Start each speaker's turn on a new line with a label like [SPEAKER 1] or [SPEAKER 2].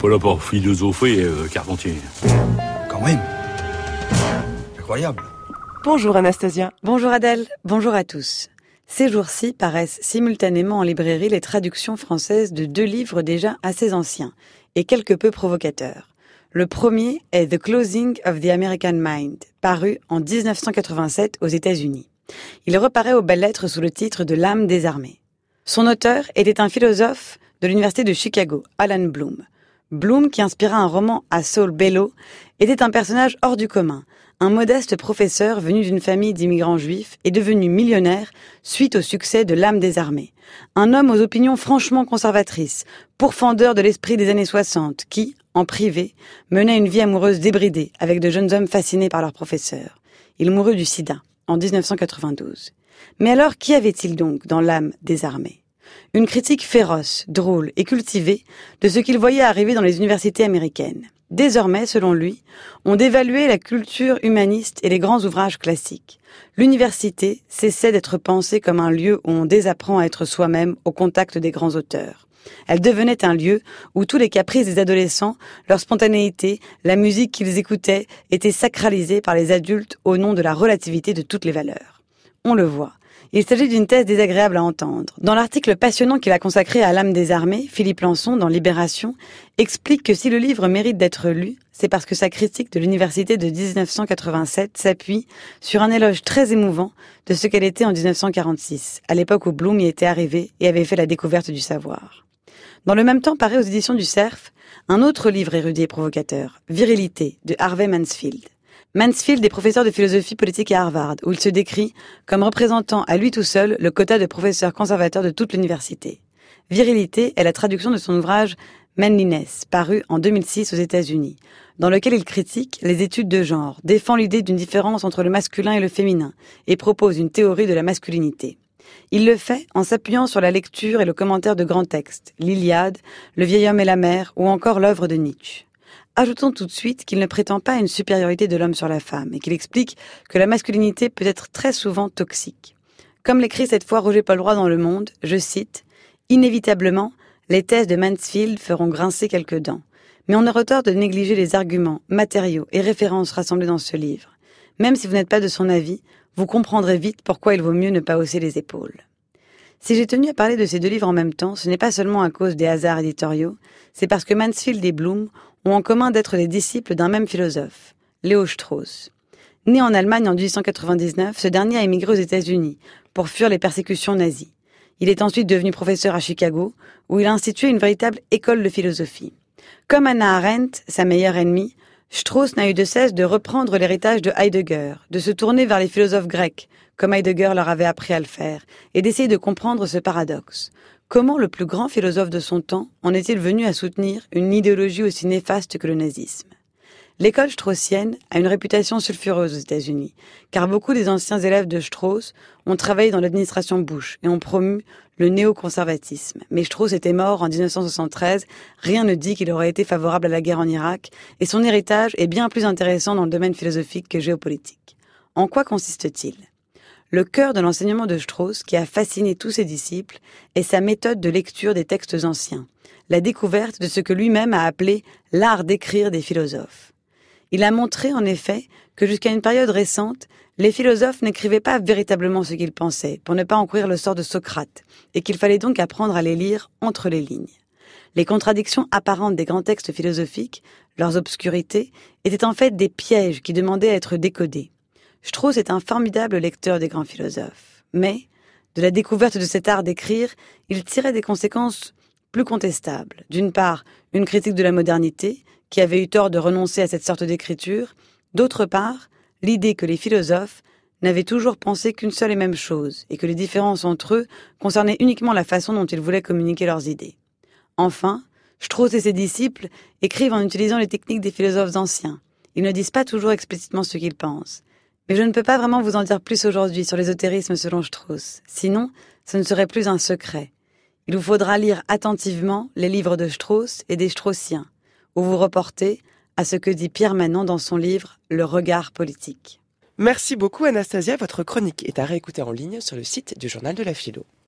[SPEAKER 1] pas là pour philosopher, euh, Carpentier.
[SPEAKER 2] Quand même. Incroyable.
[SPEAKER 3] Bonjour Anastasia.
[SPEAKER 4] Bonjour Adèle. Bonjour à tous. Ces jours-ci paraissent simultanément en librairie les traductions françaises de deux livres déjà assez anciens et quelque peu provocateurs. Le premier est The Closing of the American Mind, paru en 1987 aux États-Unis. Il reparaît aux belles lettres sous le titre de L'âme des armées. Son auteur était un philosophe de l'université de Chicago, Alan Bloom. Bloom, qui inspira un roman à Saul Bellow, était un personnage hors du commun, un modeste professeur venu d'une famille d'immigrants juifs est devenu millionnaire suite au succès de L'âme des armées. Un homme aux opinions franchement conservatrices, pourfendeur de l'esprit des années 60, qui, en privé, menait une vie amoureuse débridée avec de jeunes hommes fascinés par leur professeur. Il mourut du sida en 1992. Mais alors, qui avait-il donc dans L'âme des armées? Une critique féroce, drôle et cultivée de ce qu'il voyait arriver dans les universités américaines désormais, selon lui, on dévaluait la culture humaniste et les grands ouvrages classiques. L'université cessait d'être pensée comme un lieu où on désapprend à être soi-même au contact des grands auteurs. Elle devenait un lieu où tous les caprices des adolescents, leur spontanéité, la musique qu'ils écoutaient, étaient sacralisés par les adultes au nom de la relativité de toutes les valeurs. On le voit. Il s'agit d'une thèse désagréable à entendre. Dans l'article passionnant qu'il a consacré à l'âme des armées, Philippe Lançon, dans Libération, explique que si le livre mérite d'être lu, c'est parce que sa critique de l'université de 1987 s'appuie sur un éloge très émouvant de ce qu'elle était en 1946, à l'époque où Bloom y était arrivé et avait fait la découverte du savoir. Dans le même temps paraît aux éditions du Cerf un autre livre érudit et provocateur, Virilité, de Harvey Mansfield. Mansfield est professeur de philosophie politique à Harvard, où il se décrit comme représentant à lui tout seul le quota de professeurs conservateurs de toute l'université. Virilité est la traduction de son ouvrage Manliness, paru en 2006 aux États-Unis, dans lequel il critique les études de genre, défend l'idée d'une différence entre le masculin et le féminin, et propose une théorie de la masculinité. Il le fait en s'appuyant sur la lecture et le commentaire de grands textes, l'Iliade, Le vieil homme et la mer, ou encore l'œuvre de Nietzsche. Ajoutons tout de suite qu'il ne prétend pas une supériorité de l'homme sur la femme et qu'il explique que la masculinité peut être très souvent toxique. Comme l'écrit cette fois Roger Paul Roy dans Le Monde, je cite, Inévitablement, les thèses de Mansfield feront grincer quelques dents. Mais on aurait tort de négliger les arguments, matériaux et références rassemblés dans ce livre. Même si vous n'êtes pas de son avis, vous comprendrez vite pourquoi il vaut mieux ne pas hausser les épaules. Si j'ai tenu à parler de ces deux livres en même temps, ce n'est pas seulement à cause des hasards éditoriaux, c'est parce que Mansfield et Bloom ont en commun d'être les disciples d'un même philosophe, Léo Strauss. Né en Allemagne en 1899, ce dernier a émigré aux États-Unis pour fuir les persécutions nazies. Il est ensuite devenu professeur à Chicago, où il a institué une véritable école de philosophie. Comme Anna Arendt, sa meilleure ennemie, Strauss n'a eu de cesse de reprendre l'héritage de Heidegger, de se tourner vers les philosophes grecs, comme Heidegger leur avait appris à le faire, et d'essayer de comprendre ce paradoxe. Comment le plus grand philosophe de son temps en est-il venu à soutenir une idéologie aussi néfaste que le nazisme? L'école straussienne a une réputation sulfureuse aux États-Unis, car beaucoup des anciens élèves de Strauss ont travaillé dans l'administration Bush et ont promu le néoconservatisme. Mais Strauss était mort en 1973, rien ne dit qu'il aurait été favorable à la guerre en Irak, et son héritage est bien plus intéressant dans le domaine philosophique que géopolitique. En quoi consiste-t-il? Le cœur de l'enseignement de Strauss, qui a fasciné tous ses disciples, est sa méthode de lecture des textes anciens, la découverte de ce que lui-même a appelé l'art d'écrire des philosophes. Il a montré, en effet, que jusqu'à une période récente, les philosophes n'écrivaient pas véritablement ce qu'ils pensaient, pour ne pas encourir le sort de Socrate, et qu'il fallait donc apprendre à les lire entre les lignes. Les contradictions apparentes des grands textes philosophiques, leurs obscurités, étaient en fait des pièges qui demandaient à être décodés. Strauss est un formidable lecteur des grands philosophes, mais, de la découverte de cet art d'écrire, il tirait des conséquences plus contestables. D'une part, une critique de la modernité, qui avait eu tort de renoncer à cette sorte d'écriture, d'autre part, l'idée que les philosophes n'avaient toujours pensé qu'une seule et même chose, et que les différences entre eux concernaient uniquement la façon dont ils voulaient communiquer leurs idées. Enfin, Strauss et ses disciples écrivent en utilisant les techniques des philosophes anciens. Ils ne disent pas toujours explicitement ce qu'ils pensent. Mais je ne peux pas vraiment vous en dire plus aujourd'hui sur l'ésotérisme selon Strauss. Sinon, ce ne serait plus un secret. Il vous faudra lire attentivement les livres de Strauss et des Straussiens, ou vous reporter à ce que dit Pierre Manon dans son livre Le regard politique.
[SPEAKER 3] Merci beaucoup Anastasia, votre chronique est à réécouter en ligne sur le site du journal de la philo.